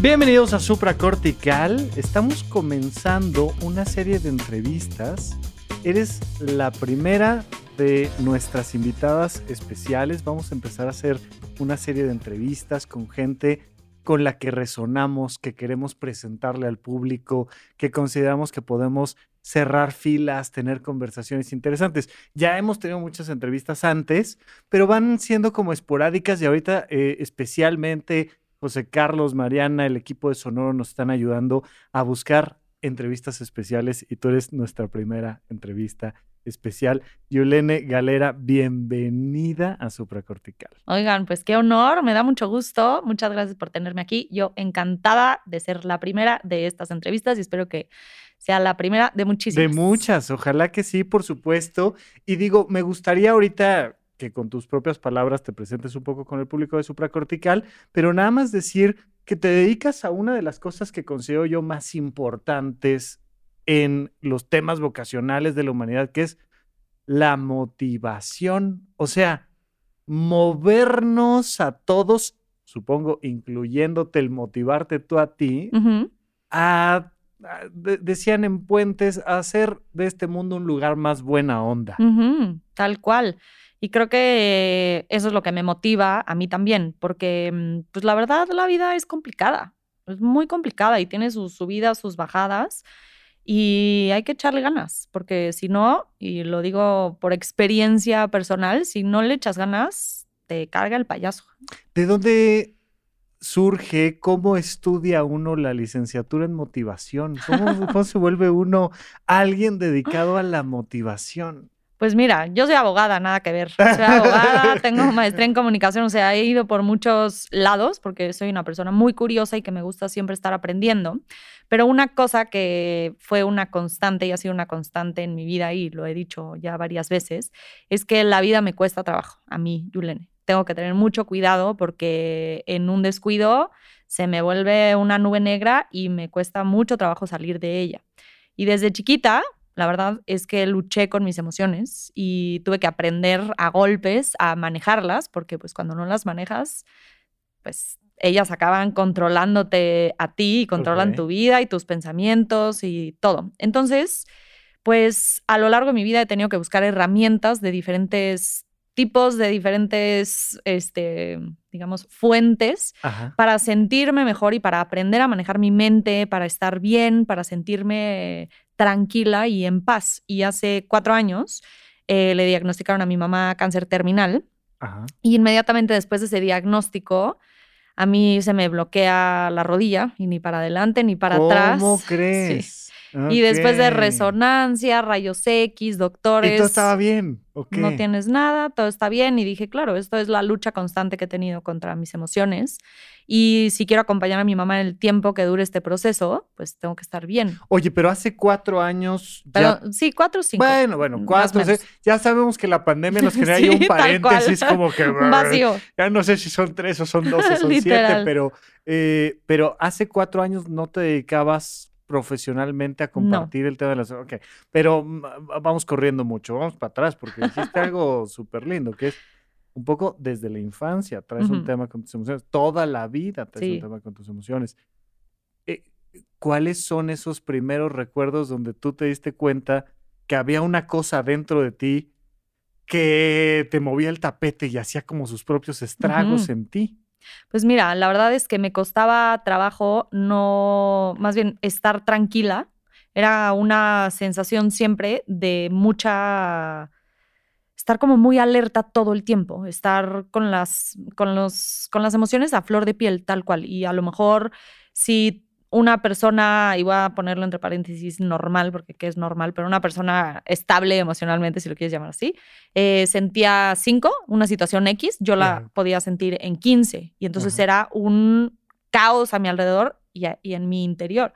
Bienvenidos a Supracortical. Estamos comenzando una serie de entrevistas. Eres la primera de nuestras invitadas especiales. Vamos a empezar a hacer una serie de entrevistas con gente con la que resonamos, que queremos presentarle al público, que consideramos que podemos cerrar filas, tener conversaciones interesantes. Ya hemos tenido muchas entrevistas antes, pero van siendo como esporádicas y ahorita eh, especialmente José Carlos, Mariana, el equipo de Sonoro nos están ayudando a buscar entrevistas especiales y tú eres nuestra primera entrevista especial. Yulene Galera, bienvenida a Supracortical. Oigan, pues qué honor, me da mucho gusto. Muchas gracias por tenerme aquí. Yo encantada de ser la primera de estas entrevistas y espero que sea la primera de muchísimas. De muchas, ojalá que sí, por supuesto. Y digo, me gustaría ahorita que con tus propias palabras te presentes un poco con el público de Supracortical, pero nada más decir que te dedicas a una de las cosas que considero yo más importantes en los temas vocacionales de la humanidad, que es la motivación. O sea, movernos a todos, supongo, incluyéndote el motivarte tú a ti, a, decían en Puentes, a hacer de este mundo un lugar más buena onda. Tal cual. Y creo que eso es lo que me motiva a mí también, porque mm, pues la verdad la vida es complicada, es muy complicada y tiene sus subidas, sus bajadas y hay que echarle ganas, porque si no, y lo digo por experiencia personal, si no le echas ganas, te carga el payaso. ¿De dónde surge, cómo estudia uno la licenciatura en motivación? ¿Cómo, cómo se vuelve uno alguien dedicado a la motivación? Pues mira, yo soy abogada, nada que ver. Soy abogada, tengo maestría en comunicación, o sea, he ido por muchos lados porque soy una persona muy curiosa y que me gusta siempre estar aprendiendo. Pero una cosa que fue una constante y ha sido una constante en mi vida y lo he dicho ya varias veces, es que la vida me cuesta trabajo, a mí, Yulene. Tengo que tener mucho cuidado porque en un descuido se me vuelve una nube negra y me cuesta mucho trabajo salir de ella. Y desde chiquita, la verdad es que luché con mis emociones y tuve que aprender a golpes a manejarlas, porque pues cuando no las manejas, pues ellas acaban controlándote a ti y controlan tu vida y tus pensamientos y todo. Entonces, pues a lo largo de mi vida he tenido que buscar herramientas de diferentes tipos, de diferentes, este, digamos, fuentes para sentirme mejor y para aprender a manejar mi mente, para estar bien, para sentirme tranquila y en paz. Y hace cuatro años eh, le diagnosticaron a mi mamá cáncer terminal. Y inmediatamente después de ese diagnóstico, a mí se me bloquea la rodilla y ni para adelante ni para atrás. ¿Cómo crees? Y después de resonancia, rayos X, doctores. Y todo estaba bien. No tienes nada, todo está bien. Y dije, claro, esto es la lucha constante que he tenido contra mis emociones. Y si quiero acompañar a mi mamá en el tiempo que dure este proceso, pues tengo que estar bien. Oye, pero hace cuatro años. Pero, sí, cuatro o cinco. Bueno, bueno, cuatro. Ya sabemos que la pandemia nos genera un paréntesis como que. Vacío. Ya no sé si son tres o son dos o son siete, pero, eh, pero hace cuatro años no te dedicabas profesionalmente a compartir el tema de las... Ok, pero mm, vamos corriendo mucho, vamos para atrás porque dijiste algo súper lindo, que es un poco desde la infancia, traes un tema con tus emociones, toda la vida traes un tema con tus emociones. Eh, ¿Cuáles son esos primeros recuerdos donde tú te diste cuenta que había una cosa dentro de ti que te movía el tapete y hacía como sus propios estragos en ti? Pues mira, la verdad es que me costaba trabajo no, más bien estar tranquila. Era una sensación siempre de mucha estar como muy alerta todo el tiempo, estar con las, con los, con las emociones a flor de piel, tal cual. Y a lo mejor si una persona, y voy a ponerlo entre paréntesis, normal, porque ¿qué es normal? Pero una persona estable emocionalmente, si lo quieres llamar así, eh, sentía 5, una situación X, yo la podía sentir en 15. Y entonces era un caos a mi alrededor y, a- y en mi interior.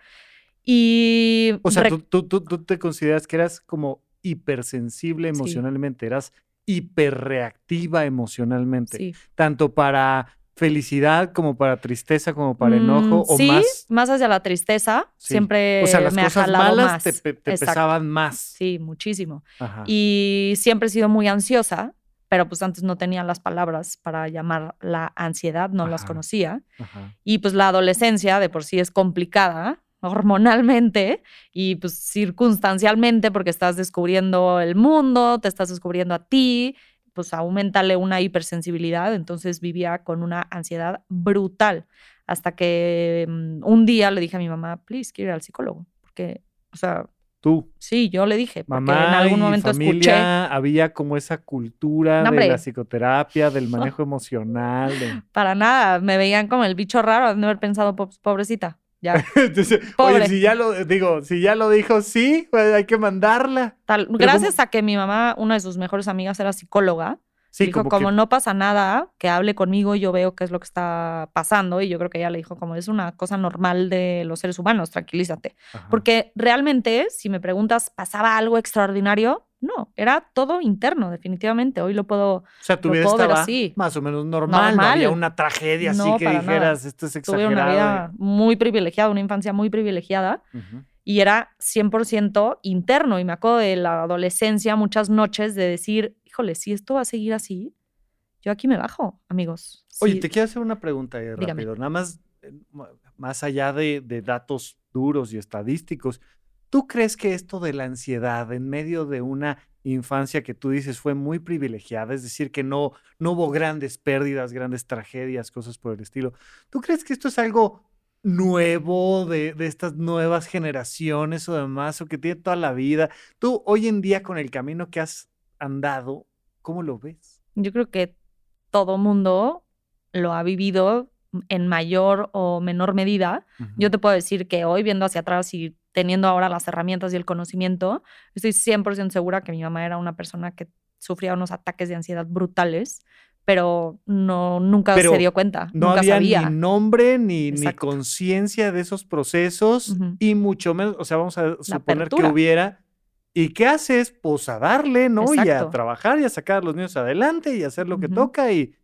Y O sea, tú, tú- tú- tú te consideras que eras como hipersensible Sí. emocionalmente, eras hiperreactiva emocionalmente, sí. tanto para felicidad como para tristeza, como para enojo, Mm, o sí, más. hacia la tristeza. Sí. Siempre O sea, las me ha cosas jalado malas más. te, pesaban más. Sí, muchísimo. Ajá. Y siempre he sido muy ansiosa, pero pues antes no tenía las palabras para llamar la ansiedad, no las conocía. Ajá. Y pues la adolescencia de por sí es complicada hormonalmente y pues circunstancialmente porque estás descubriendo el mundo, te estás descubriendo a ti, pues aumentale una hipersensibilidad, entonces vivía con una ansiedad brutal hasta que mm, un día le dije a mi mamá, please, quiero ir al psicólogo, porque, o sea, Tú, sí, yo le dije, porque mamá en algún y momento escuché, familia, había como esa cultura No, de la psicoterapia, del manejo emocional. de- para nada, me veían como el bicho raro, de haber pensado, "Po- pobrecita, ya. Entonces, Pobre. oye, si ya lo digo, si ya lo dijo, sí, pues hay que mandarla. Tal, gracias a que mi mamá, una de sus mejores amigas, era psicóloga, Sí, dijo, como, como, que no pasa nada, que hable conmigo, yo veo qué es lo que está pasando. Y yo creo que ella le dijo, como es una cosa normal de los seres humanos, tranquilízate. Ajá. Porque realmente, si me preguntas, ¿pasaba algo extraordinario? No, era todo interno, definitivamente. Hoy lo puedo. O sea, tu vida estaba así. más o menos normal, no había una tragedia así que dijeras, esto es Tuve exagerado. una vida muy privilegiada, una infancia muy privilegiada. Y era 100% interno. Y me acuerdo de la adolescencia, muchas noches de decir, híjole, si esto va a seguir así, yo aquí me bajo, amigos. Oye, te quiero hacer una pregunta ahí Dígame. rápido. Nada más, eh, más allá de, de datos duros y estadísticos, ¿tú crees que esto de la ansiedad en medio de una infancia que tú dices fue muy privilegiada, es decir, que no, no hubo grandes pérdidas, grandes tragedias, cosas por el estilo, ¿tú crees que esto es algo nuevo de, de estas nuevas generaciones o demás, o que tiene toda la vida? Tú hoy en día con el camino que has andado, ¿cómo lo ves? Yo creo que todo mundo lo ha vivido en mayor o menor medida. Yo te puedo decir que hoy, viendo hacia atrás y teniendo ahora las herramientas y el conocimiento, estoy 100% segura que mi mamá era una persona que sufría unos ataques de ansiedad brutales, pero no, nunca Pero se dio cuenta, No nunca había sabía. ni nombre ni, ni conciencia de esos procesos y mucho menos, o sea, vamos a suponer que hubiera. ¿Y qué haces? Pues a darle, ¿no? Y a trabajar y a sacar a los niños adelante y a hacer lo que toca. Y,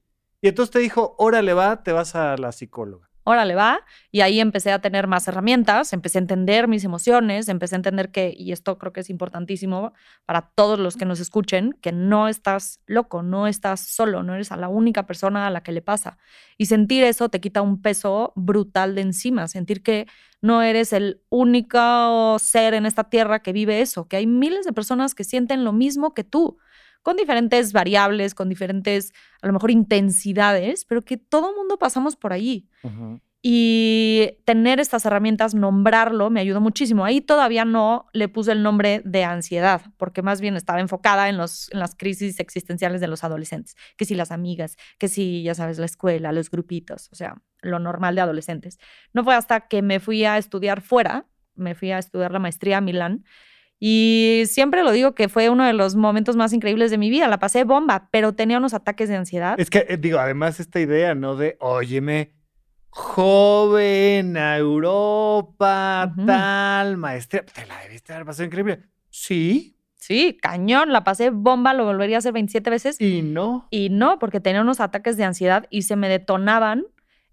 y entonces te dijo, órale va, te vas a la psicóloga. Órale, va. Y ahí empecé a tener más herramientas, empecé a entender mis emociones, empecé a entender que, y esto creo que es importantísimo para todos los que nos escuchen, que no estás loco, no estás solo, no eres a la única persona a la que le pasa. Y sentir eso te quita un peso brutal de encima, sentir que no eres el único ser en esta tierra que vive eso, que hay miles de personas que sienten lo mismo que tú con diferentes variables, con diferentes, a lo mejor, intensidades, pero que todo mundo pasamos por ahí. Y tener estas herramientas, nombrarlo, me ayudó muchísimo. Ahí todavía no le puse el nombre de ansiedad, porque más bien estaba enfocada en, los, en las crisis existenciales de los adolescentes. Que si las amigas, que si, ya sabes, la escuela, los grupitos, o sea, lo normal de adolescentes. No fue hasta que me fui a estudiar fuera, me fui a estudiar la maestría a Milán, y siempre lo digo que fue uno de los momentos más increíbles de mi vida. La pasé bomba, pero tenía unos ataques de ansiedad. Es que, eh, digo, además esta idea, ¿no? De, óyeme, joven, a Europa, tal, maestría, te la debiste haber pasado increíble. Sí Sí, cañón, la pasé bomba, lo volvería a hacer 27 veces. y no. Y no, porque tenía unos ataques de ansiedad y se me detonaban,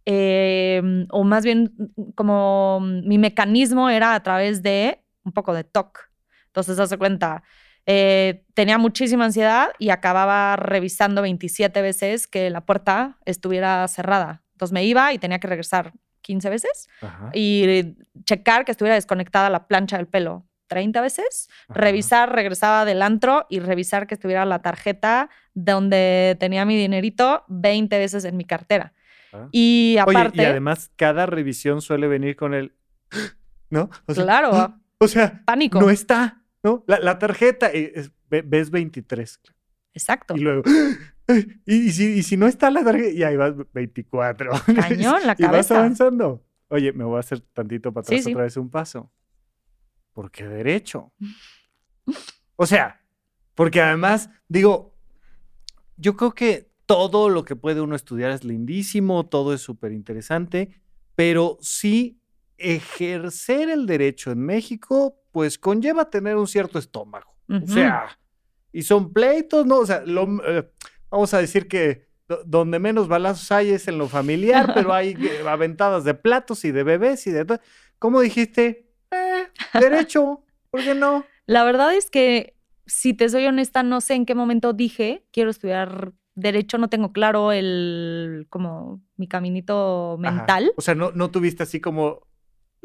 eh, o más bien como mi mecanismo era a través de un poco de TOC. Entonces, hace cuenta, eh, tenía muchísima ansiedad y acababa revisando 27 veces que la puerta estuviera cerrada. Entonces me iba y tenía que regresar 15 veces Ajá, y checar que estuviera desconectada la plancha del pelo 30 veces ajá. revisar, regresaba del antro y revisar que estuviera la tarjeta donde tenía mi dinerito 20 veces en mi cartera. Ah. Y Oye, aparte, y además cada revisión suele venir con el, ¿no? O sea, claro, O sea, pánico. no está, ¿no? La, la tarjeta, eh, es- ve- ves 23. Exacto. Y luego, y, y si, y si no está la tarjeta, y ahí vas 24. Cañón, la y vas cabeza. avanzando. Oye, me voy a hacer tantito para atrás sí. otra vez un paso. ¿Por qué derecho? O sea, porque además, digo, yo creo que todo lo que puede uno estudiar es lindísimo, todo es súper interesante, pero sí ejercer el derecho en México, pues conlleva tener un cierto estómago. O sea, y son pleitos, ¿no? O sea, lo- eh, vamos a decir que do- donde menos balazos hay es en lo familiar, pero hay eh, aventadas de platos y de bebés y de todo. ¿Cómo dijiste? Eh, derecho, ¿por qué no? La verdad es que, si te soy honesta, no sé en qué momento dije, quiero estudiar derecho, no tengo claro el, como, mi caminito Ajá. mental. O sea, no, no tuviste así como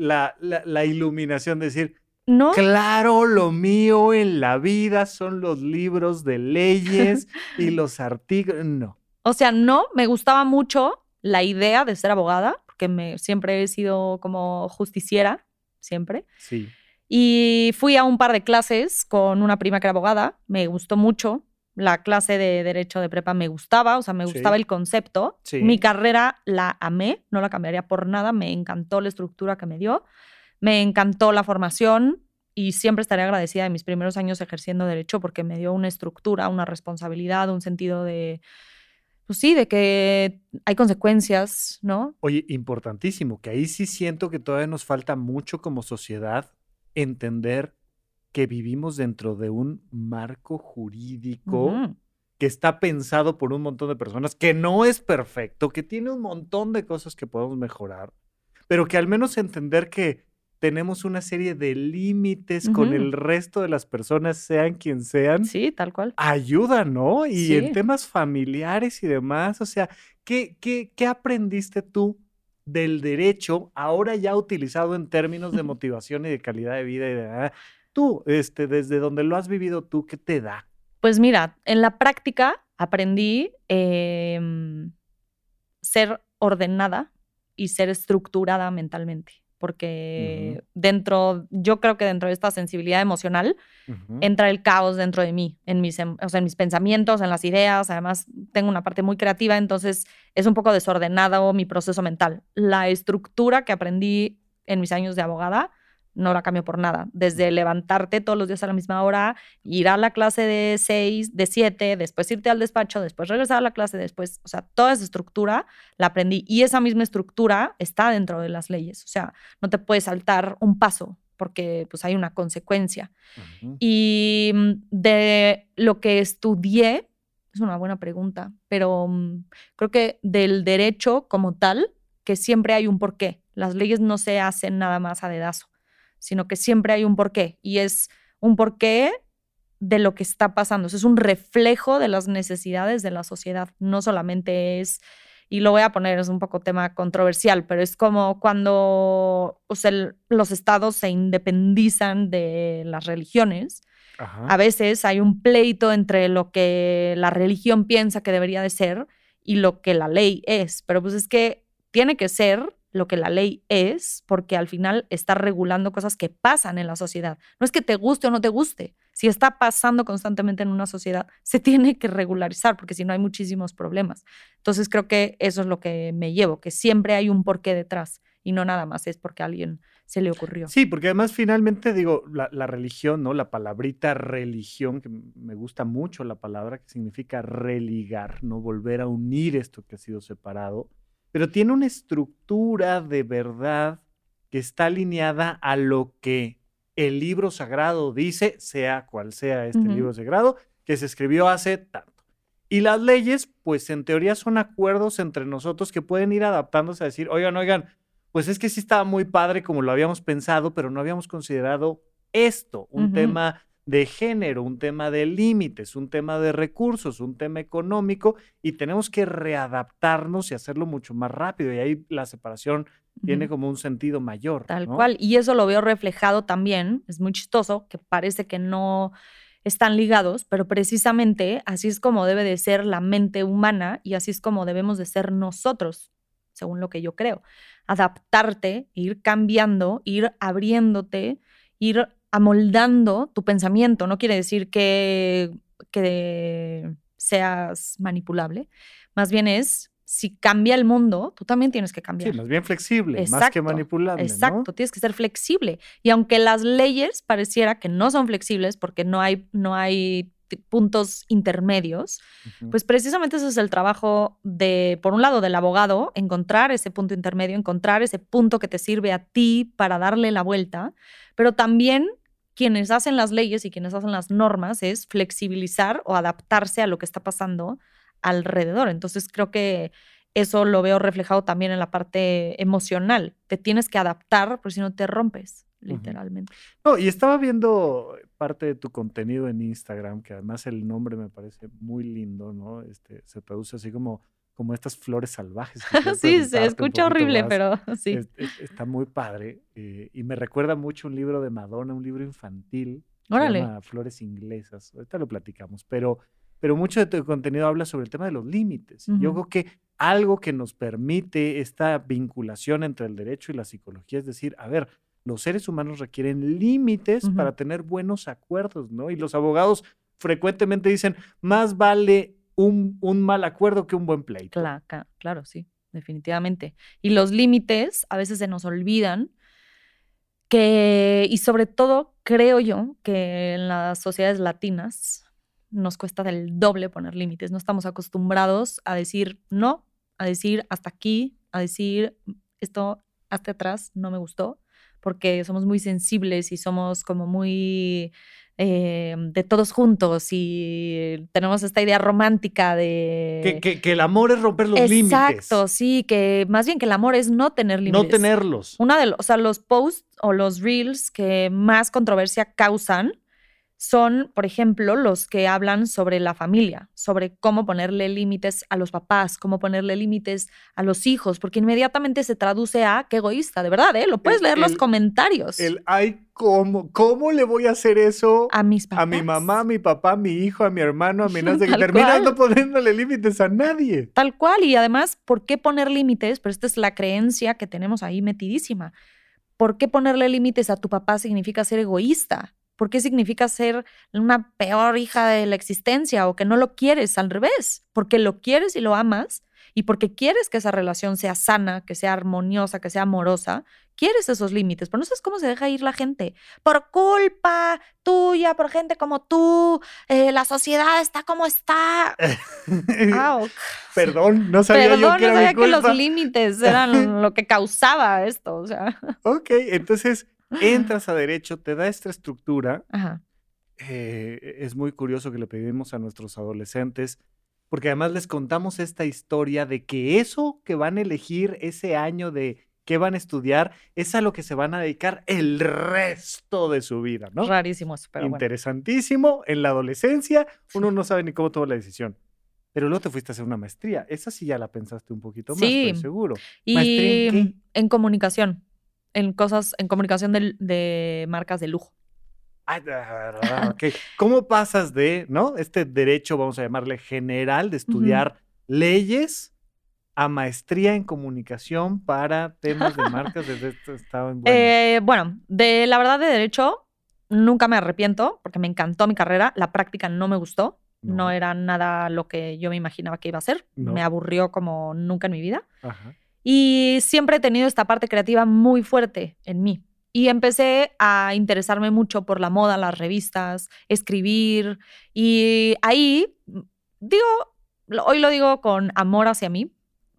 la, la- la iluminación de decir, No, claro, lo mío en la vida son los libros de leyes y los artículos. No. o sea, no, me gustaba mucho la idea de ser abogada, porque me, siempre he sido como justiciera, siempre. Sí. Y fui a un par de clases con una prima que era abogada, me gustó mucho. La clase de derecho de prepa me gustaba, o sea, me Sí. gustaba el concepto. Sí. Mi carrera la amé, no la cambiaría por nada, me encantó la estructura que me dio, me encantó la formación y siempre estaré agradecida de mis primeros años ejerciendo derecho porque me dio una estructura, una responsabilidad, un sentido de, pues sí, de que hay consecuencias, ¿no? Oye, importantísimo, que ahí sí siento que todavía nos falta mucho como sociedad entender que vivimos dentro de un marco jurídico que está pensado por un montón de personas, que no es perfecto, que tiene un montón de cosas que podemos mejorar, pero que al menos entender que tenemos una serie de límites con el resto de las personas, sean quien sean, Sí, tal cual. ayuda, ¿no? Y en temas familiares y demás, o sea, ¿qué, qué, qué aprendiste tú del derecho ahora ya utilizado en términos de motivación y de calidad de vida y de... Tú, este, desde donde lo has vivido tú, ¿qué te da? Pues mira, en la práctica aprendí em, ser ordenada y ser estructurada mentalmente, porque dentro, yo creo que dentro de esta sensibilidad emocional entra el caos dentro de mí, en mis, o sea, en mis pensamientos, en las ideas, además tengo una parte muy creativa, entonces es un poco desordenado mi proceso mental. La estructura que aprendí en mis años de abogada no la cambio por nada. Desde levantarte todos los días a la misma hora, ir a la clase de 6, de 7, después irte al despacho, después regresar a la clase, después, o sea, toda esa estructura la aprendí y esa misma estructura está dentro de las leyes. O sea, no te puedes saltar un paso porque pues hay una consecuencia. Y mm, de lo que estudié, es una buena pregunta, pero mm, creo que del derecho como tal, que siempre hay un porqué. Las leyes no se hacen nada más a dedazo, sino que siempre hay un porqué. Y es un porqué de lo que está pasando. Eso es un reflejo de las necesidades de la sociedad. No solamente es, y lo voy a poner, es un poco tema controversial, pero es como cuando o sea, el- los estados se independizan de las religiones. Ajá. A veces hay un pleito entre lo que la religión piensa que debería de ser y lo que la ley es. Pero pues es que tiene que ser lo que la ley es, porque al final está regulando cosas que pasan en la sociedad. No es que te guste o no te guste. Si está pasando constantemente en una sociedad, se tiene que regularizar, porque si no hay muchísimos problemas. Entonces creo que eso es lo que me llevo, que siempre hay un porqué detrás y no nada más es porque a alguien se le ocurrió. Sí, porque además finalmente digo, la, la religión, ¿no? La palabrita religión, que me gusta mucho la palabra, que significa religar, ¿no? Volver a unir esto que ha sido separado, pero tiene una estructura de verdad que está alineada a lo que el libro sagrado dice, sea cual sea este libro sagrado, que se escribió hace tanto. Y las leyes, pues en teoría son acuerdos entre nosotros que pueden ir adaptándose a decir, oigan, oigan, pues es que sí estaba muy padre como lo habíamos pensado, pero no habíamos considerado esto, un tema de género, un tema de límites, un tema de recursos, un tema económico, y tenemos que readaptarnos y hacerlo mucho más rápido. Y ahí la separación tiene como un sentido mayor. Tal ¿no? cual. Y eso lo veo reflejado también. Es muy chistoso que parece que no están ligados, pero precisamente así es como debe de ser la mente humana y así es como debemos de ser nosotros, según lo que yo creo. Adaptarte, ir cambiando, ir abriéndote, ir amoldando tu pensamiento. No quiere decir que, que seas manipulable. Más bien es, si cambia el mundo, tú también tienes que cambiar. Sí, más bien flexible, más que Exacto, manipulable. ¿no? Exacto, tienes que ser flexible. Y aunque las leyes pareciera que no son flexibles porque no hay, no hay puntos intermedios, pues precisamente ese es el trabajo de, por un lado, del abogado, encontrar ese punto intermedio, encontrar ese punto que te sirve a ti para darle la vuelta, pero también quienes hacen las leyes y quienes hacen las normas es flexibilizar o adaptarse a lo que está pasando alrededor. Entonces creo que eso lo veo reflejado también en la parte emocional. Te tienes que adaptar, porque si no te rompes, literalmente. No, y estaba viendo parte de tu contenido en Instagram, que además el nombre me parece muy lindo, ¿no? Este, se traduce así como, como estas flores salvajes. sí, se escucha horrible, más. pero sí. Es- es- está muy padre eh, y me recuerda mucho un libro de Madonna, un libro infantil. Se Órale. llama Flores Inglesas. Ahorita lo platicamos, pero, pero mucho de tu contenido habla sobre el tema de los límites. y Yo Ujú. creo que algo que nos permite esta vinculación entre el derecho y la psicología es decir, a ver, los seres humanos requieren límites Ujú. para tener buenos acuerdos, ¿no? Y los abogados frecuentemente dicen, más vale un, un mal acuerdo que un buen pleito. Cla- ca- claro, sí, definitivamente. Y los límites a veces se nos olvidan que, y sobre todo creo yo que en las sociedades latinas nos cuesta del doble poner límites. No estamos acostumbrados a decir no, a decir hasta aquí, a decir esto hasta atrás no me gustó, porque somos muy sensibles y somos como muy eh, de todos juntos y tenemos esta idea romántica de... Que, que- que el amor es romper los límites. Exacto, sí, que más bien que el amor es no tener límites. No tenerlos. Una de los, o sea, los posts o los reels que más controversia causan son, por ejemplo, los que hablan sobre la familia, sobre cómo ponerle límites a los papás, cómo ponerle límites a los hijos, porque inmediatamente se traduce a qué egoísta, de verdad, ¿eh? Lo puedes El- leer los el- comentarios. El, ay, ¿cómo, ¿cómo le voy a hacer eso a mis papás. a mi mamá, a mi papá, a mi hijo, a mi hermano, a mi qué? Tal Terminas no poniéndole límites a nadie. Tal cual, y además, ¿por qué poner límites? Pero esta es la creencia que tenemos ahí metidísima. ¿Por qué ponerle límites a tu papá significa ser egoísta? ¿Por qué significa ser una peor hija de la existencia o que no lo quieres? Al revés, porque lo quieres y lo amas y porque quieres que esa relación sea sana, que sea armoniosa, que sea amorosa, quieres esos límites, pero no sabes cómo se deja ir la gente. Por culpa tuya, por gente como tú, eh, la sociedad está como está. Perdón, no sabía Perdón, yo que no era sabía mi que los culpa. límites eran lo que causaba esto. O sea, Ok, entonces entras a derecho, te da esta estructura. ajá. eh, es muy curioso que le pedimos a nuestros adolescentes, porque además les contamos esta historia de que eso que van a elegir ese año de qué van a estudiar es a lo que se van a dedicar el resto de su vida, ¿no? Rarísimo eso, pero bueno. Interesantísimo. En la adolescencia uno no sabe ni cómo tomar la decisión. Pero luego te fuiste a hacer una maestría. Esa sí ya la pensaste un poquito más, Sí. estoy seguro. ¿Maestría Y en qué? en comunicación, en cosas, en comunicación del- de, marcas de lujo. Ah, ah, ok. ¿Cómo pasas de, ¿no? Este derecho, vamos a llamarle general, de estudiar leyes a maestría en comunicación para temas de marcas? Desde esto estaba en bueno. Eh, bueno, de la verdad de derecho, nunca me arrepiento porque me encantó mi carrera. La práctica no me gustó. No, No. era nada lo que yo me imaginaba que iba a ser. No. Me aburrió como nunca en mi vida. Ajá. Y siempre he tenido esta parte creativa muy fuerte en mí. Y empecé a interesarme mucho por la moda, las revistas, escribir. Y ahí, mm, digo, hoy lo digo con amor hacia mí,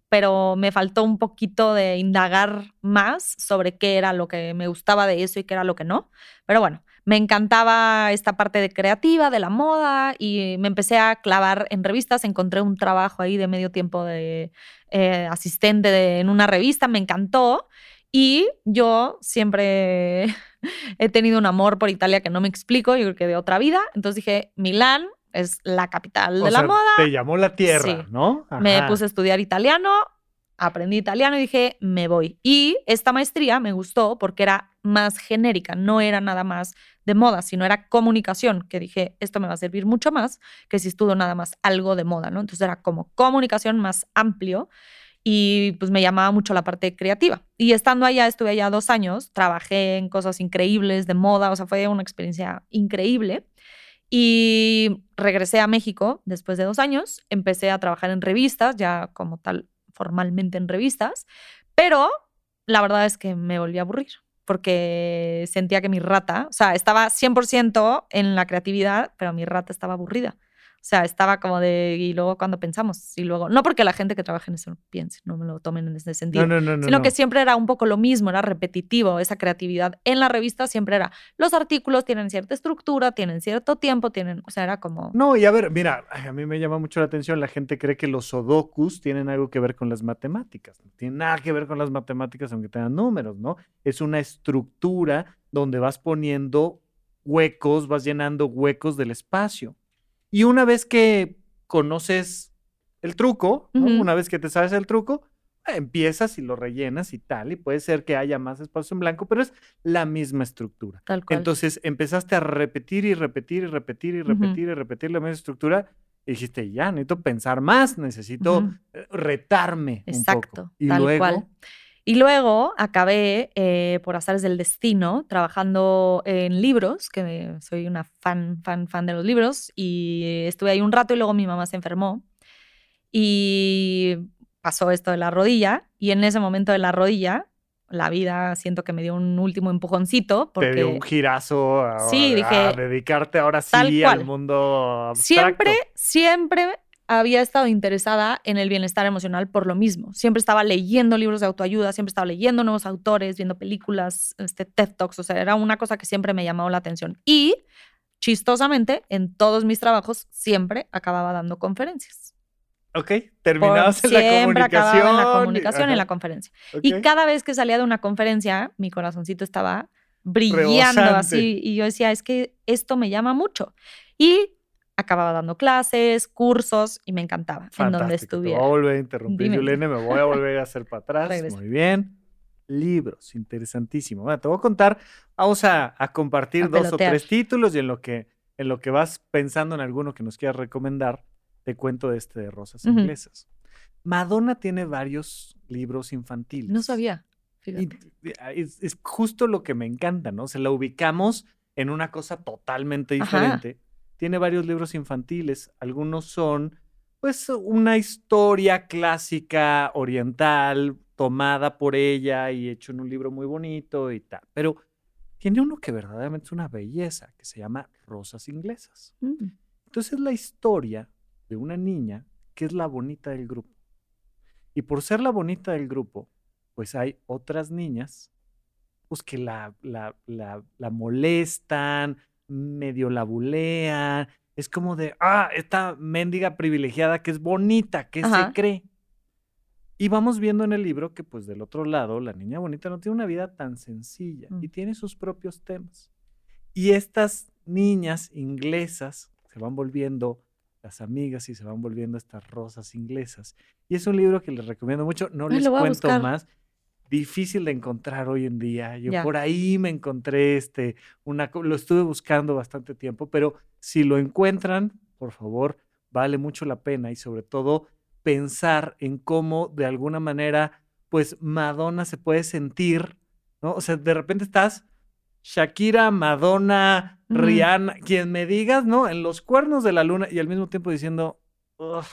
pero me faltó un poquito de indagar más sobre qué era lo que me gustaba de eso y qué era lo que no. Pero bueno, me encantaba esta parte de creativa, de la moda, y me empecé a clavar en revistas. Encontré un trabajo ahí de medio tiempo de eh, asistente de- en una revista, me encantó. Y yo siempre he tenido un amor por Italia que no me explico, yo creo que de otra vida. Entonces dije, Milán es la capital O de la sea, moda. Te llamó la tierra, Sí. ¿no? Me puse a estudiar italiano, aprendí italiano y dije, me voy. Y esta maestría me gustó porque era más genérica, no era nada más de moda, sino era comunicación, que dije, esto me va a servir mucho más que si estudio nada más algo de moda, ¿no? Entonces era como comunicación más amplio y pues me llamaba mucho la parte creativa. Y estando allá, estuve allá dos años, trabajé en cosas increíbles de moda, o sea, fue una experiencia increíble. Y regresé a México después de dos años, empecé a trabajar en revistas, ya como tal formalmente en revistas, pero la verdad es que me volví a aburrir. Porque sentía que mi rata, o sea, estaba 100% en la creatividad, pero mi rata estaba aburrida. O sea, estaba como de, y luego cuando pensamos, y luego, no porque la gente que trabaja en eso piense, no me lo tomen en ese sentido, No, no, no, no. sino no. que siempre era un poco lo mismo, era repetitivo, esa creatividad. En la revista siempre era, los artículos tienen cierta estructura, tienen cierto tiempo, tienen, o sea, era como... No, y a ver, mira, a mí me llama mucho la atención, la gente cree que los sudokus tienen algo que ver con las matemáticas. No tiene nada que ver con las matemáticas, aunque tengan números, ¿no? Es una estructura donde vas poniendo huecos, vas llenando huecos del espacio. Y una vez que conoces el truco, una vez que te sabes el truco, empiezas y lo rellenas y tal, y puede ser que haya más espacio en blanco, pero es la misma estructura. Tal cual. Entonces empezaste a repetir y repetir y repetir y repetir y repetir la misma estructura y dijiste, ya, necesito pensar más, necesito eh, retarme un Exacto, poco. Y tal luego, cual. Y luego acabé, eh, por azares del destino, trabajando en libros, que me- soy una fan, fan, fan de los libros, y estuve ahí un rato y luego mi mamá se enfermó. Y pasó esto de la rodilla, y en ese momento de la rodilla, la vida siento que me dio un último empujoncito, porque te dio un girazo a, Sí, a dije, dedicarte ahora sí al mundo abstracto. Siempre, siempre había estado interesada en el bienestar emocional por lo mismo. Siempre estaba leyendo libros de autoayuda, siempre estaba leyendo nuevos autores, viendo películas, este, TED Talks, o sea, era una cosa que siempre me llamó la atención. Y, chistosamente, en todos mis trabajos siempre acababa dando conferencias. Ok, terminabas en la siempre acababa comunicación. en la comunicación y en la ajá, conferencia. ok. Y cada vez que salía de una conferencia, mi corazoncito estaba brillando Rebosante. así. Y yo decía, es que esto me llama mucho. Y acababa dando clases, cursos y me encantaba en donde Fantástico, Te estuviera. voy a volver a interrumpir, Dime. Yulene, me voy a volver a hacer para atrás. Muy bien. Libros, interesantísimo. Bueno, te voy a contar, vamos a, a compartir A dos o tres títulos y en lo que en lo que vas pensando en alguno que nos quieras recomendar, te cuento de este de Rosas. Inglesas. Madonna tiene varios libros infantiles. No sabía. Y fíjate. es, es justo lo que me encanta, ¿no? Se la ubicamos en una cosa totalmente Ajá. Tiene varios libros infantiles. Algunos son, pues, una historia clásica oriental tomada por ella y hecho en un libro muy bonito y tal. Pero tiene uno que verdaderamente es una belleza, que se llama Rosas Inglesas. Mm. Entonces es la historia de una niña que es la bonita del grupo. Y por ser la bonita del grupo, pues hay otras niñas pues que la, la, la, la molestan, medio la bulean. Es como de, ah, esta mendiga privilegiada que es bonita, que Ajá. se cree. Y vamos viendo en el libro que pues del otro lado la niña bonita no tiene una vida tan sencilla y Mm. tiene sus propios temas. Y estas niñas inglesas se van volviendo las amigas y se van volviendo estas rosas inglesas. Y es un libro que les recomiendo mucho. No Ay, les cuento más. Difícil de encontrar hoy en día. Yo por ahí me encontré este, una, lo estuve buscando bastante tiempo, pero si lo encuentran, por favor, vale mucho la pena y sobre todo pensar en cómo de alguna manera, pues Madonna se puede sentir, ¿no? O sea, de repente estás Shakira, Madonna. Rihanna, quien me digas, ¿no? En los cuernos de la luna y al mismo tiempo diciendo, "Ugh,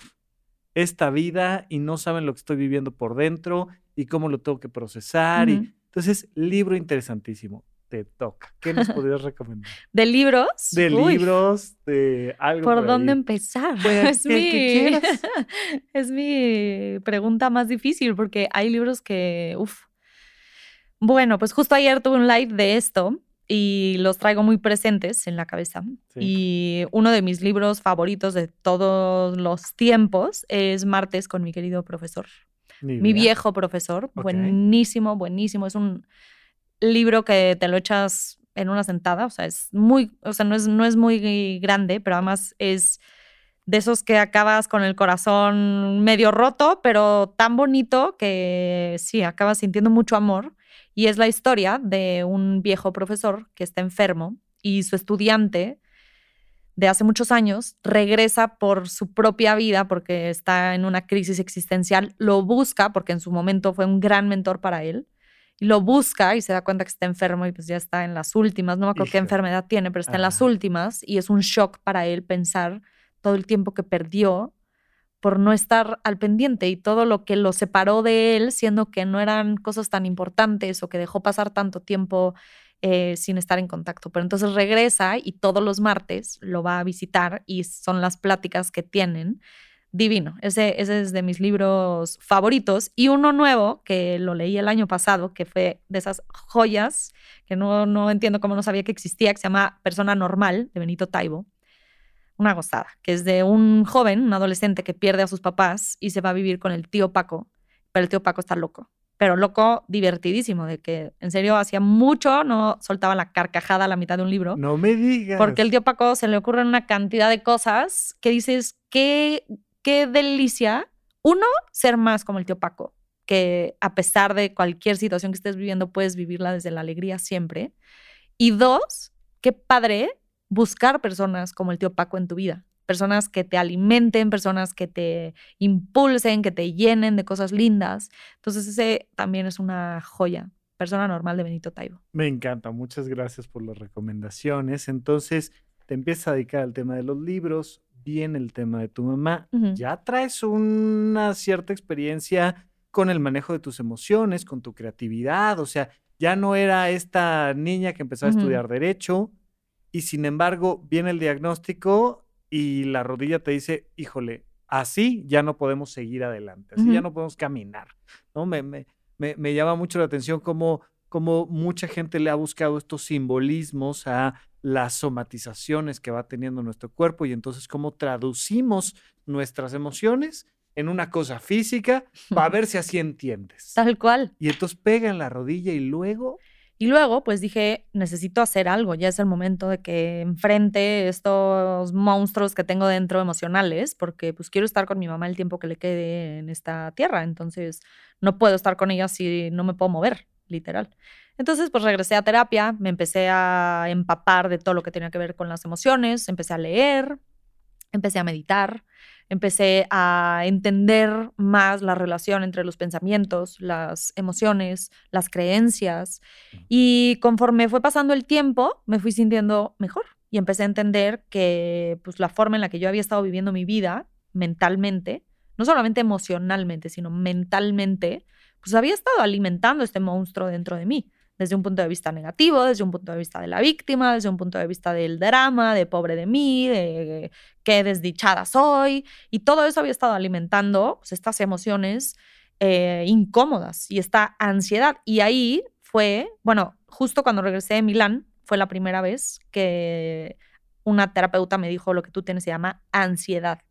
esta vida y no saben lo que estoy viviendo por dentro y cómo lo tengo que procesar. Y, entonces, libro interesantísimo. Te toca. ¿Qué nos podrías recomendar? ¿De libros? De Uy, libros, de algo. ¿Por por dónde ahí. empezar? Pues, es, que mi, quieras. es mi pregunta más difícil porque hay libros que, uff. Bueno, pues justo ayer tuve un live de esto y los traigo muy presentes en la cabeza. Sí. Y uno de mis libros favoritos de todos los tiempos es Martes con mi querido profesor mi viejo profesor. Buenísimo, buenísimo. Es un libro que te lo echas en una sentada. O sea, es muy, o sea, no es, no es muy grande, pero además es de esos que acabas con el corazón medio roto, pero tan bonito que sí, acabas sintiendo mucho amor. Y es la historia de un viejo profesor que está enfermo y su estudiante de hace muchos años regresa por su propia vida porque está en una crisis existencial, lo busca porque en su momento fue un gran mentor para él. Y lo busca y se da cuenta que está enfermo y pues ya está en las últimas, no me acuerdo qué enfermedad tiene, pero está en las últimas y es un shock para él pensar todo el tiempo que perdió por no estar al pendiente y todo lo que lo separó de él, siendo que no eran cosas tan importantes o que dejó pasar tanto tiempo eh, sin estar en contacto. Pero entonces regresa y todos los martes lo va a visitar y son las pláticas que tienen. Divino, ese, ese es de mis libros favoritos. Y uno nuevo que lo leí el año pasado, que fue de esas joyas que no, no entiendo cómo no sabía que existía, que se llama Persona Normal, de Benito Taibo una gozada, que es de un joven, un adolescente que pierde a sus papás y se va a vivir con el tío Paco, pero el tío Paco está loco, pero loco divertidísimo, de que en serio hacía mucho no soltaba la carcajada a la mitad de un libro. No me digas. Porque el tío Paco se le ocurren una cantidad de cosas que dices, qué, qué delicia, uno, ser más como el tío Paco, que a pesar de cualquier situación que estés viviendo, puedes vivirla desde la alegría siempre. Y dos, qué padre buscar personas como el tío Paco en tu vida, personas que te alimenten, personas que te impulsen, que te llenen de cosas lindas. Entonces ese también es una joya, persona normal de Benito Taibo. Me encanta, muchas gracias por las recomendaciones. Entonces te empiezas a dedicar al tema de los libros, viene el tema de tu mamá, ya traes una cierta experiencia con el manejo de tus emociones, con tu creatividad, o sea, ya no era esta niña que empezó a estudiar derecho, y sin embargo viene el diagnóstico y la rodilla te dice, híjole, así ya no podemos seguir adelante, así ya no podemos caminar. ¿no? Me, me, me, llama mucho la atención cómo, cómo mucha gente le ha buscado estos simbolismos a las somatizaciones que va teniendo nuestro cuerpo y entonces cómo traducimos nuestras emociones en una cosa física para ver si así entiendes. Tal cual. Y entonces pega en la rodilla y luego... Y luego, pues dije, necesito hacer algo, ya es el momento de que enfrente estos monstruos que tengo dentro emocionales, porque pues quiero estar con mi mamá el tiempo que le quede en esta tierra, entonces no puedo estar con ella si no me puedo mover, literal. Entonces, pues regresé a terapia, me empecé a empapar de todo lo que tenía que ver con las emociones, empecé a leer, empecé a meditar, empecé a entender más la relación entre los pensamientos, las emociones, las creencias. Y conforme fue pasando el tiempo, me fui sintiendo mejor y empecé a entender que pues, la forma en la que yo había estado viviendo mi vida mentalmente, no solamente emocionalmente, sino mentalmente, pues había estado alimentando este monstruo dentro de mí desde un punto de vista negativo, desde un punto de vista de la víctima, desde un punto de vista del drama, de pobre de mí, de qué desdichada soy. Y todo eso había estado alimentando pues, estas emociones eh, incómodas y esta ansiedad. Y ahí fue, bueno, justo cuando regresé de Milán, fue la primera vez que una terapeuta me dijo lo que tú tienes se llama ansiedad.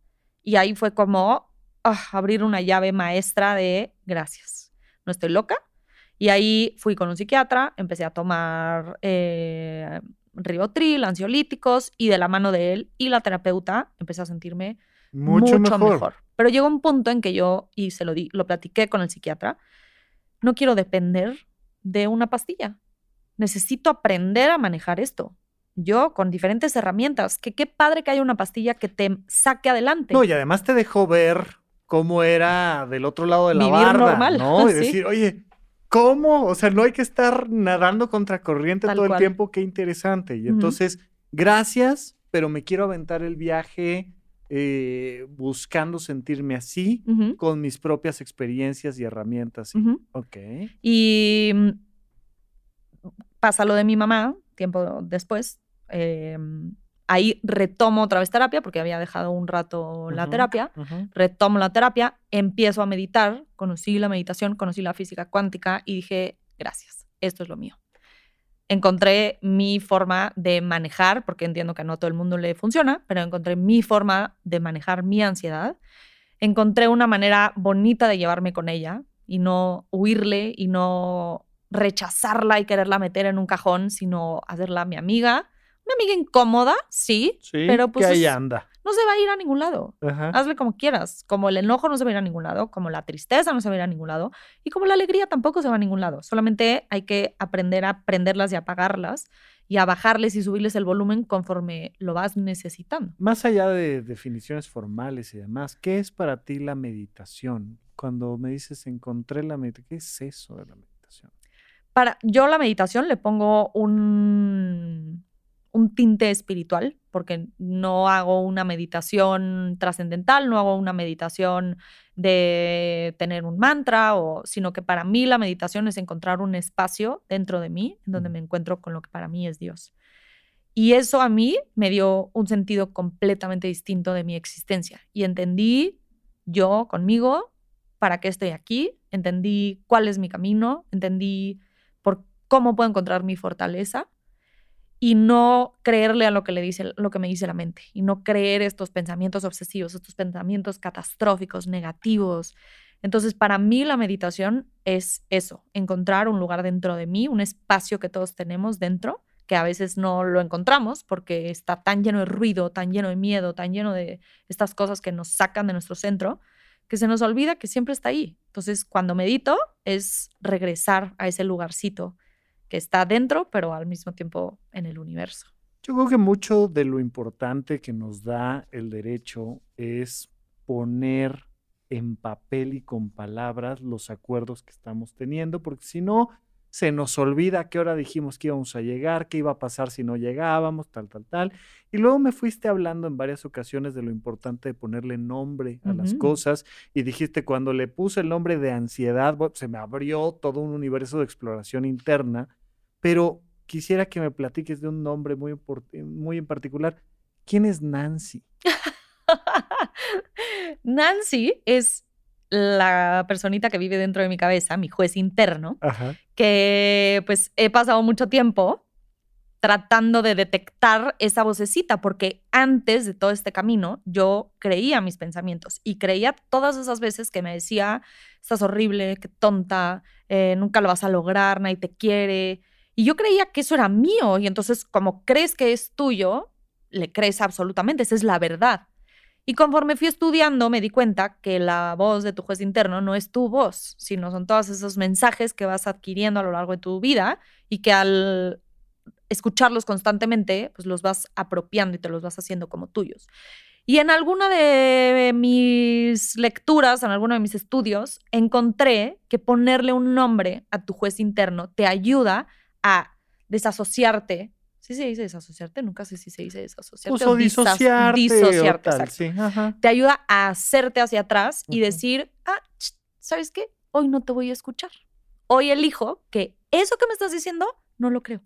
Y ahí fue como ah, abrir una llave maestra de gracias. No estoy loca, y ahí fui con un psiquiatra, empecé a tomar eh, ribotril, ansiolíticos, y de la mano de él y la terapeuta empecé a sentirme mucho, mejor. Pero llegó un punto en que yo, y se lo, di, lo platiqué con el psiquiatra, no quiero depender de una pastilla. Necesito aprender a manejar esto. Yo con diferentes herramientas. Que qué padre que haya una pastilla que te saque adelante. No, y además te dejó ver cómo era del otro lado de la Vivir normal. ¿no? Y decir, oye, ¿Cómo? O sea, no hay que estar nadando contra corriente todo el tiempo. Qué interesante. Y entonces, gracias, pero me quiero aventar el viaje eh, buscando sentirme así con mis propias experiencias y herramientas. Ok. Y mm, pasa lo de mi mamá, tiempo después. Eh, ahí retomo otra vez terapia porque había dejado un rato la terapia, retomo la terapia, empiezo a meditar, conocí la meditación, conocí la física cuántica y dije, gracias, esto es lo mío. Encontré mi forma de manejar, porque entiendo que a no todo el mundo le funciona, pero encontré mi forma de manejar mi ansiedad. Encontré una manera bonita de llevarme con ella y no huirle y no rechazarla y quererla meter en un cajón, sino hacerla mi amiga, una amiga incómoda, sí, pero pues. Que ahí anda. No se va a ir a ningún lado. Hazle como quieras. Como el enojo no se va a ir a ningún lado, como la tristeza no se va a ir a ningún lado, y como la alegría tampoco se va a ningún lado. Solamente hay que aprender a prenderlas y apagarlas y a bajarles y subirles el volumen conforme lo vas necesitando. Más allá de definiciones formales y demás, ¿qué es para ti la meditación? Cuando me dices encontré la meditación, ¿qué es eso de la meditación? Para yo la meditación le pongo un un tinte espiritual, porque no hago una meditación trascendental, no hago una meditación de tener un mantra, o, sino que para mí la meditación es encontrar un espacio dentro de mí en donde me encuentro con lo que para mí es Dios. Y eso a mí me dio un sentido completamente distinto de mi existencia. Y entendí yo conmigo para qué estoy aquí, entendí cuál es mi camino, entendí por cómo puedo encontrar mi fortaleza y no creerle a lo que le dice lo que me dice la mente y no creer estos pensamientos obsesivos, estos pensamientos catastróficos, negativos. Entonces, para mí la meditación es eso, encontrar un lugar dentro de mí, un espacio que todos tenemos dentro que a veces no lo encontramos porque está tan lleno de ruido, tan lleno de miedo, tan lleno de estas cosas que nos sacan de nuestro centro, que se nos olvida que siempre está ahí. Entonces, cuando medito es regresar a ese lugarcito que está dentro, pero al mismo tiempo en el universo. Yo creo que mucho de lo importante que nos da el derecho es poner en papel y con palabras los acuerdos que estamos teniendo, porque si no, se nos olvida a qué hora dijimos que íbamos a llegar, qué iba a pasar si no llegábamos, tal, tal, tal. Y luego me fuiste hablando en varias ocasiones de lo importante de ponerle nombre a las cosas y dijiste cuando le puse el nombre de ansiedad, se me abrió todo un universo de exploración interna, pero quisiera que me platiques de un nombre muy, muy en particular. ¿Quién es Nancy? Nancy es la personita que vive dentro de mi cabeza, mi juez interno, que pues he pasado mucho tiempo tratando de detectar esa vocecita, porque antes de todo este camino yo creía mis pensamientos y creía todas esas veces que me decía, estás horrible, qué tonta, eh, nunca lo vas a lograr, nadie te quiere. Y yo creía que eso era mío y entonces como crees que es tuyo, le crees absolutamente, esa es la verdad. Y conforme fui estudiando, me di cuenta que la voz de tu juez interno no es tu voz, sino son todos esos mensajes que vas adquiriendo a lo largo de tu vida y que al escucharlos constantemente, pues los vas apropiando y te los vas haciendo como tuyos. Y en alguna de mis lecturas, en alguno de mis estudios, encontré que ponerle un nombre a tu juez interno te ayuda a desasociarte ¿Sí se dice desasociarte? Nunca sé si se dice desasociarte. o disociarte. Disociarte, Te ayuda a hacerte hacia atrás y decir, ah, ¿sabes qué? Hoy no te voy a escuchar. Hoy elijo que eso que me estás diciendo no lo creo.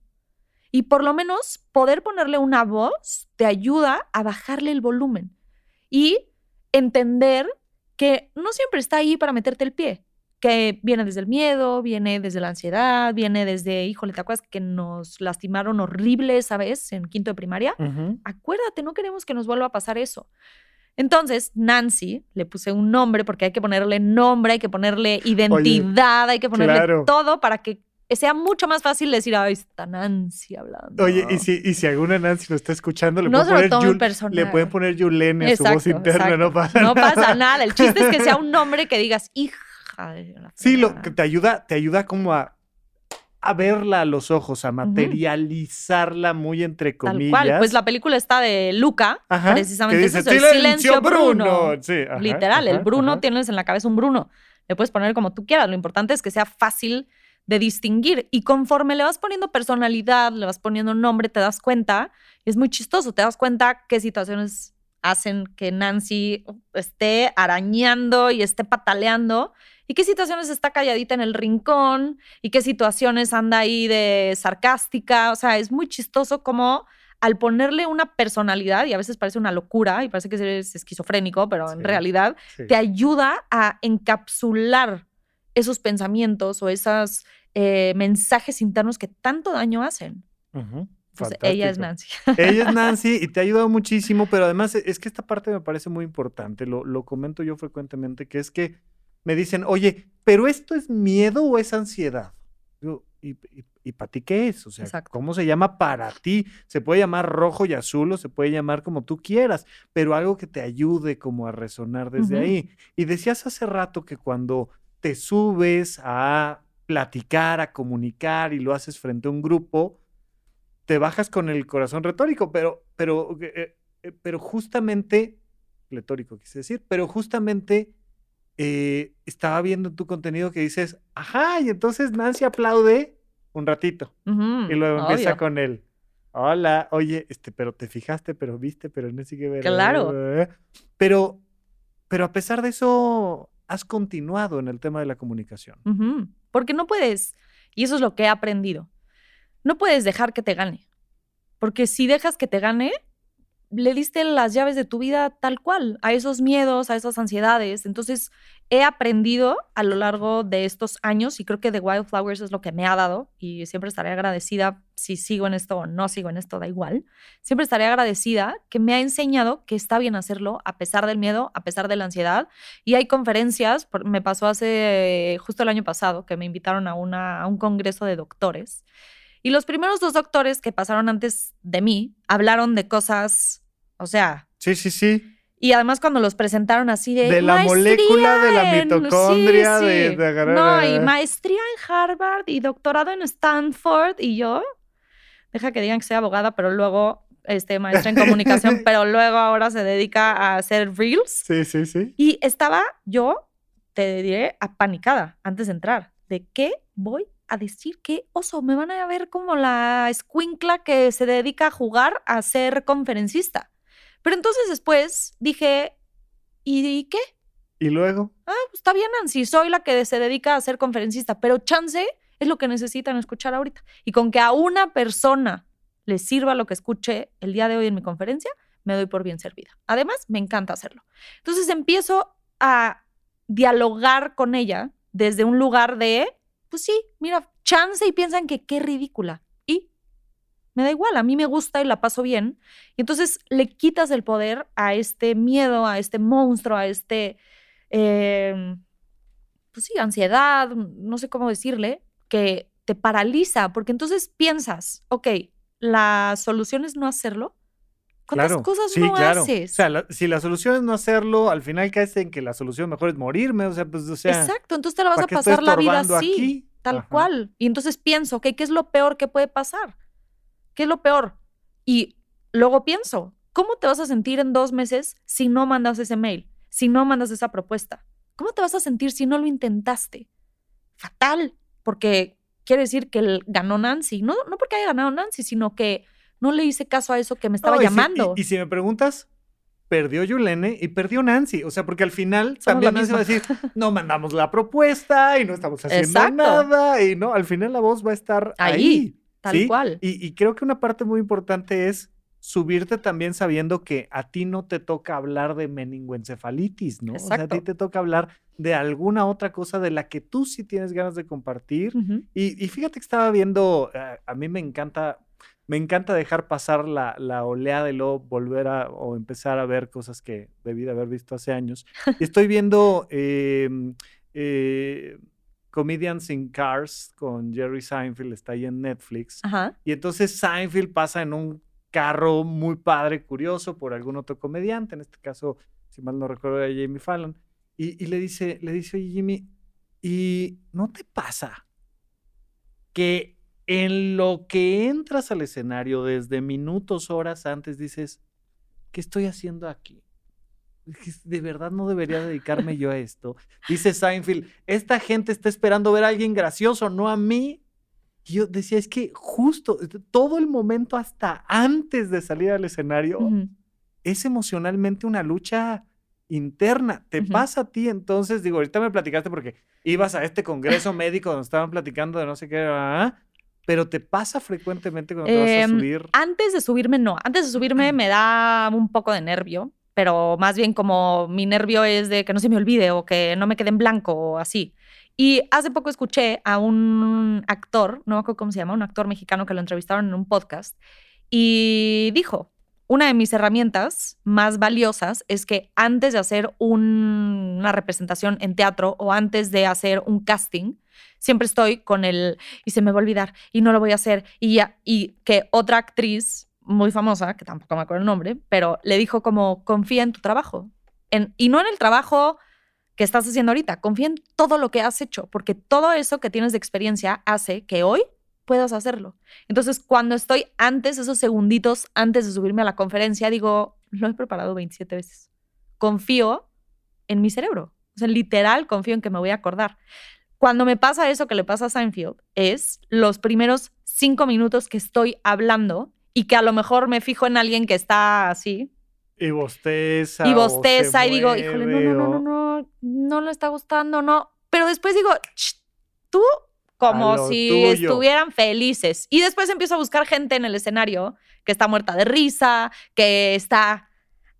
Y por lo menos poder ponerle una voz te ayuda a bajarle el volumen y entender que no siempre está ahí para meterte el pie que viene desde el miedo, viene desde la ansiedad, viene desde, híjole, ¿te acuerdas que nos lastimaron horrible esa vez en quinto de primaria? Acuérdate, no queremos que nos vuelva a pasar eso. Entonces, Nancy, le puse un nombre porque hay que ponerle nombre, hay que ponerle identidad, hay que ponerle todo para que sea mucho más fácil decir, ay, está Nancy hablando. Oye, y si, y si alguna Nancy lo está escuchando, le, pueden, poner le pueden poner Yulene a su voz interna, no pasa nada. No pasa nada. El chiste es que sea un nombre que digas, hija Sí, lo que te ayuda, te ayuda como a, a verla a los ojos, a materializarla muy entre comillas. Tal cual. Pues la película está de Luca, precisamente eso, el silencio Bruno. Literal, el Bruno tienes en la cabeza un Bruno. Le puedes poner como tú quieras. Lo importante es que sea fácil de distinguir. Y conforme le vas poniendo personalidad, le vas poniendo nombre, te das cuenta, es muy chistoso, te das cuenta qué situaciones hacen que Nancy esté arañando y esté pataleando y qué situaciones está calladita en el rincón y qué situaciones anda ahí de sarcástica. O sea, es muy chistoso como al ponerle una personalidad, y a veces parece una locura y parece que eres esquizofrénico, pero en realidad te ayuda a encapsular esos pensamientos o esos eh, mensajes internos que tanto daño hacen. ella es Nancy. Ella es Nancy y te ha ayudado muchísimo, pero además es que esta parte me parece muy importante, lo, lo comento yo frecuentemente, que es que me dicen, oye, ¿pero esto es miedo o es ansiedad? ¿y, y, para ti qué es? O sea, ¿cómo se llama para ti? Se puede llamar rojo y azul o se puede llamar como tú quieras, pero algo que te ayude como a resonar desde ahí. Y decías hace rato que cuando te subes a platicar, a comunicar y lo haces frente a un grupo, te bajas con el corazón retórico, pero, pero, eh, eh, pero justamente, retórico quise decir, pero justamente eh, estaba viendo tu contenido que dices, ajá, y entonces Nancy aplaude un ratito y luego empieza con él. Hola, oye, este, pero te fijaste, pero viste, pero no sé qué ver. Claro. Pero, pero a pesar de eso, has continuado en el tema de la comunicación. Porque no puedes, y eso es lo que he aprendido, no puedes dejar que te gane. Porque si dejas que te gane, le diste las llaves de tu vida tal cual, a esos miedos, a esas ansiedades. Entonces, he aprendido a lo largo de estos años y creo que The Wildflowers es lo que me ha dado y siempre estaré agradecida si sigo en esto o no sigo en esto, da igual. Siempre estaré agradecida que me ha enseñado que está bien hacerlo a pesar del miedo, a pesar de la ansiedad. Y hay conferencias, me pasó hace justo el año pasado que me invitaron a, una, a un congreso de doctores. Y los primeros dos doctores que pasaron antes de mí hablaron de cosas, o sea, Sí, sí, sí. y además cuando los presentaron así de... De la "Maestría molécula, de la en-". mitocondria, Sí, de- sí. de agarrar- No, y maestría en Harvard y doctorado en Stanford y yo... Deja que digan que soy abogada, pero luego este, maestra en comunicación, pero luego ahora se dedica a hacer reels. Sí, sí, sí. Y estaba yo, te diré, apanicada antes de entrar. ¿De qué voy a decir? ¿Qué oso? Me van a ver como la escuincla que se dedica a jugar a ser conferencista. Pero entonces después dije, ¿y qué? Y luego, Ah, pues está bien, Nancy, soy la que se dedica a ser conferencista, pero chance es lo que necesitan escuchar ahorita. Y con que a una persona le sirva lo que escuché el día de hoy en mi conferencia, me doy por bien servida. Además, me encanta hacerlo. Entonces empiezo a dialogar con ella desde un lugar de, pues sí, mira, chance y piensan que qué ridícula. Me da igual, a mí me gusta y la paso bien. Y entonces le quitas el poder a este miedo, a este monstruo, a este, eh, pues sí, ansiedad, no sé cómo decirle, que te paraliza, porque entonces piensas, ok, la solución es no hacerlo. ¿Cuántas claro. cosas sí, no claro. haces? O sea, la- si la solución es no hacerlo, al final caes en que la solución mejor es morirme. O sea, pues, o sea. Exacto, entonces te la vas ¿para a pasar la vida así, aquí? tal Ajá. cual. Y entonces pienso, ok, ¿qué es lo peor que puede pasar? ¿Qué es lo peor? Y luego pienso, ¿cómo te vas a sentir en dos meses si no mandas ese mail, si no mandas esa propuesta? ¿Cómo te vas a sentir si no lo intentaste? Fatal, porque quiere decir que ganó Nancy. No, no porque haya ganado Nancy, sino que no le hice caso a eso que me estaba No, y si- llamando. y, y si me preguntas, perdió Yulene y perdió Nancy. O sea, porque al final Somos también Nancy va a decir, no mandamos la propuesta y no estamos haciendo Exacto. nada. Y no, al final la voz va a estar ahí. Ahí, Tal ¿sí? cual. Y, y creo que una parte muy importante es subirte también sabiendo que a ti no te toca hablar de meningoencefalitis, ¿no? O sea, a ti te toca hablar de alguna otra cosa de la que tú sí tienes ganas de compartir. Y, y fíjate que estaba viendo, eh, a mí me encanta, me encanta dejar pasar la, la oleada y luego volver a o empezar a ver cosas que debí de haber visto hace años. Y estoy viendo em, eh, Comedians in Cars con Jerry Seinfeld, está ahí en Netflix. Ajá. Y entonces Seinfeld pasa en un carro muy padre, curioso, por algún otro comediante, en este caso, si mal no recuerdo, era Jamie Fallon, y, y le dice, le dice, oye Jimmy, ¿y no te pasa que en lo que entras al escenario desde minutos, horas antes, dices, ¿qué estoy haciendo aquí? De verdad no debería dedicarme yo a esto. Dice Seinfeld, esta gente está esperando ver a alguien gracioso, no a mí. Y yo decía, es que justo todo el momento hasta antes de salir al escenario es emocionalmente una lucha interna. ¿Te pasa a ti entonces? Digo, ahorita me platicaste porque ibas a este congreso médico donde estaban platicando de no sé qué, ah, pero te pasa frecuentemente cuando te vas a Em, subir. Antes de subirme, no. Antes de subirme me da un poco de nervio, pero más bien como mi nervio es de que no se me olvide o que no me quede en blanco o así. Y hace poco escuché a un actor, no me acuerdo cómo se llama, un actor mexicano que lo entrevistaron en un podcast y dijo, una de mis herramientas más valiosas es que antes de hacer un- una representación en teatro o antes de hacer un casting, siempre estoy con el, y se me va a olvidar, y no lo voy a hacer, y que otra actriz muy famosa, que tampoco me acuerdo el nombre, pero le dijo como, confía en tu trabajo. En, y no en el trabajo que estás haciendo ahorita, confía en todo lo que has hecho, porque todo eso que tienes de experiencia hace que hoy puedas hacerlo. Entonces, cuando estoy antes, esos segunditos antes de subirme a la conferencia, digo, lo he preparado 27 veces. Confío en mi cerebro. O sea, literal, confío en que me voy a acordar. Cuando me pasa eso que le pasa a Seinfeld, es los primeros cinco minutos que estoy hablando y que a lo mejor me fijo en alguien que está así. Y bosteza. Y bosteza y digo, híjole, no, no, no, no, no, no le está gustando, no. Pero después digo, "Ch, tú como si tuyo. estuvieran felices. Y después empiezo a buscar gente en el escenario que está muerta de risa, que está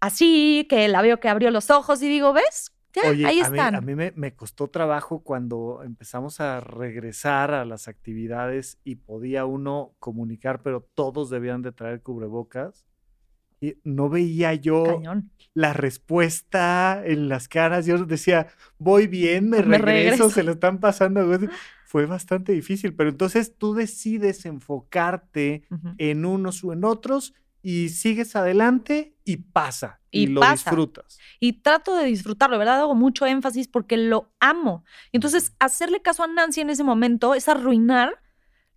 así, que la veo que abrió los ojos y digo, ¿ves? Ya, Oye, ahí a mí, están. a mí me, me costó trabajo cuando empezamos a regresar a las actividades y podía uno comunicar, pero todos debían de traer cubrebocas. Y no veía yo Cañón. la respuesta en las caras. Yo decía, voy bien, me, Me regreso, regreso. se lo están pasando. güey". Fue bastante difícil, pero entonces tú decides enfocarte Ujú. en unos o en otros y sigues adelante y pasa. Y, Y lo pasa. disfrutas. y trato de disfrutarlo, ¿verdad? Hago mucho énfasis porque lo amo. Entonces, hacerle caso a Nancy en ese momento es arruinar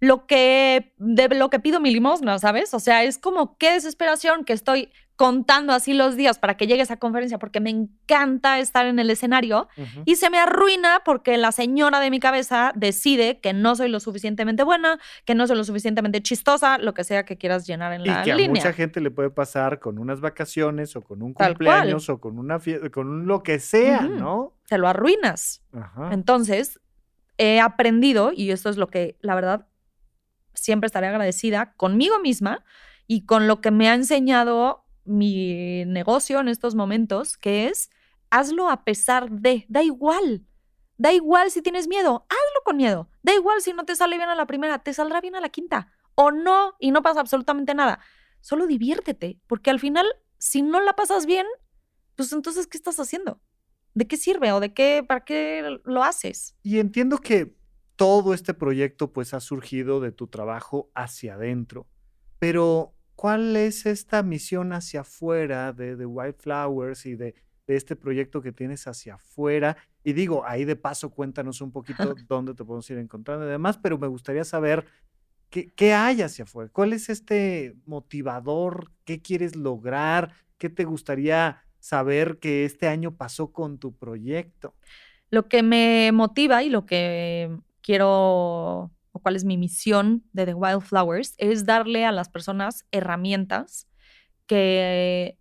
lo que, de lo que pido mi limosna, ¿sabes? O sea, es como qué desesperación que estoy contando así los días para que llegue esa conferencia porque me encanta estar en el escenario y se me arruina porque la señora de mi cabeza decide que no soy lo suficientemente buena, que no soy lo suficientemente chistosa, lo que sea que quieras llenar en Y la que a mucha gente le puede pasar con unas vacaciones o con un Tal cual. cumpleaños o con una fiesta, con un lo que sea. ¿no? Te lo arruinas. Ajá. Entonces, he aprendido, y esto es lo que la verdad siempre estaré agradecida conmigo misma y con lo que me ha enseñado mi negocio en estos momentos, que es hazlo a pesar de, da igual. Da igual si tienes miedo, hazlo con miedo. Da igual si no te sale bien a la primera, te saldrá bien a la quinta. O no, y no pasa absolutamente nada. Solo diviértete, porque al final, si no la pasas bien, pues entonces, ¿qué estás haciendo? ¿De qué sirve o de qué, para qué lo haces? Y entiendo que todo este proyecto pues ha surgido de tu trabajo hacia adentro, pero ¿cuál es esta misión hacia afuera de, de Wildflowers y de, de este proyecto que tienes hacia afuera? Y digo, ahí de paso cuéntanos un poquito dónde te podemos ir encontrando y demás, pero me gustaría saber qué, qué hay hacia afuera, cuál es este motivador, qué quieres lograr, qué te gustaría saber que este año pasó con tu proyecto. Lo que me motiva y lo que quiero, o cuál es mi misión de The Wildflowers, es darle a las personas herramientas que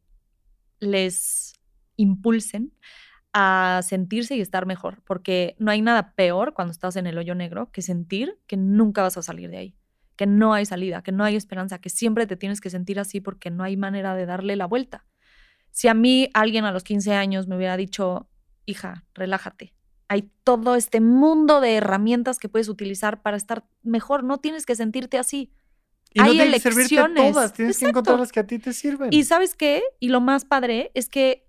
les impulsen a sentirse y estar mejor, porque no hay nada peor cuando estás en el hoyo negro que sentir que nunca vas a salir de ahí, que no hay salida, que no hay esperanza, que siempre te tienes que sentir así porque no hay manera de darle la vuelta. Si a mí alguien a los 15 años me hubiera dicho, hija, relájate, hay todo este mundo de herramientas que puedes utilizar para estar mejor, no tienes que sentirte así. Y no Hay tienen que servirte elecciones. todas, tienes que encontrar las que a ti te sirven. Y sabes qué? Y lo más padre es que,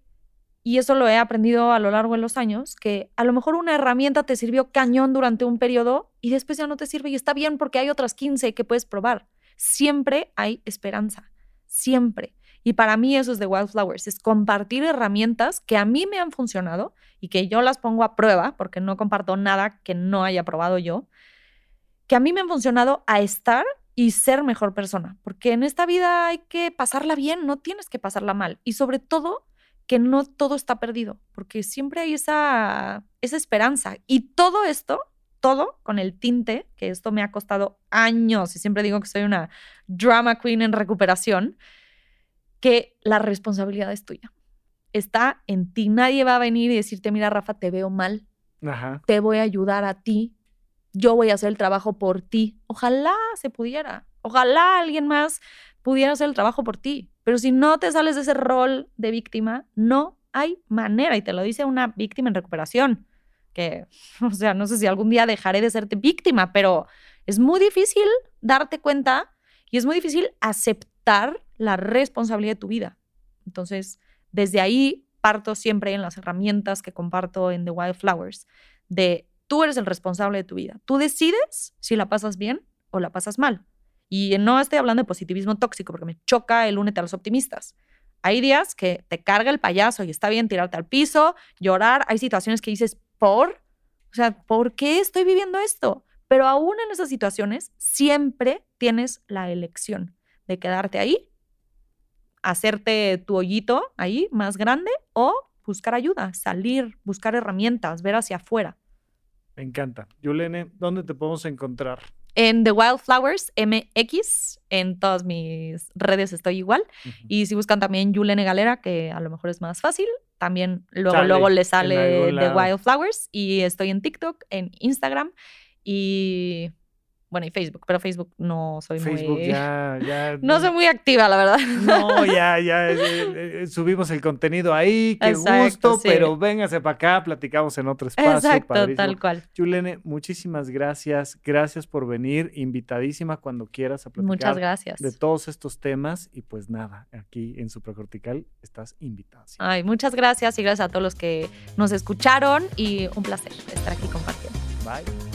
y eso lo he aprendido a lo largo de los años, que a lo mejor una herramienta te sirvió cañón durante un periodo y después ya no te sirve y está bien porque hay otras 15 que puedes probar. Siempre hay esperanza, siempre. Y para mí eso es de Wildflowers, es compartir herramientas que a mí me han funcionado y que yo las pongo a prueba, porque no comparto nada que no haya probado yo, que a mí me han funcionado a estar y ser mejor persona, porque en esta vida hay que pasarla bien, no tienes que pasarla mal. Y sobre todo, que no todo está perdido, porque siempre hay esa, esa esperanza. Y todo esto, todo con el tinte, que esto me ha costado años, y siempre digo que soy una drama queen en recuperación, que la responsabilidad es tuya. Está en ti. Nadie va a venir y decirte, mira, Rafa, te veo mal, Ajá. te voy a ayudar a ti, yo voy a hacer el trabajo por ti. Ojalá se pudiera, ojalá alguien más pudiera hacer el trabajo por ti, pero si no te sales de ese rol de víctima, no hay manera, y te lo dice una víctima en recuperación, que, o sea, no sé si algún día dejaré de serte víctima, pero es muy difícil darte cuenta y es muy difícil aceptar la responsabilidad de tu vida. Entonces, desde ahí parto siempre en las herramientas que comparto en The Wildflowers, de tú eres el responsable de tu vida. Tú decides si la pasas bien o la pasas mal. Y no estoy hablando de positivismo tóxico porque me choca el únete a los optimistas. Hay días que te carga el payaso y está bien tirarte al piso, llorar. Hay situaciones que dices, ¿por? O sea, ¿por qué estoy viviendo esto? Pero aún en esas situaciones, siempre tienes la elección de quedarte ahí, hacerte tu hoyito ahí más grande o buscar ayuda, salir, buscar herramientas, ver hacia afuera. Me encanta. Yulene, ¿dónde te podemos encontrar? En The Wildflowers MX, en todas mis redes estoy igual. Y si buscan también Yulene Galera, que a lo mejor es más fácil, también luego, Sale luego le sale The. Wildflowers. Y estoy en TikTok, en Instagram y, bueno, y Facebook, pero Facebook no soy Facebook muy... ya, ya. No soy muy activa, la verdad. No, ya, ya eh, eh, subimos el contenido ahí, qué Exacto, gusto, sí. pero véngase para acá, platicamos en otro espacio. Exacto, padrísimo. tal cual. Yulene, muchísimas gracias, gracias por venir, invitadísima cuando quieras a platicar Muchas gracias. de todos estos temas y pues nada, aquí en Supracortical estás invitada. siempre. Ay, muchas gracias y gracias a todos los que nos escucharon y un placer estar aquí compartiendo. Bye.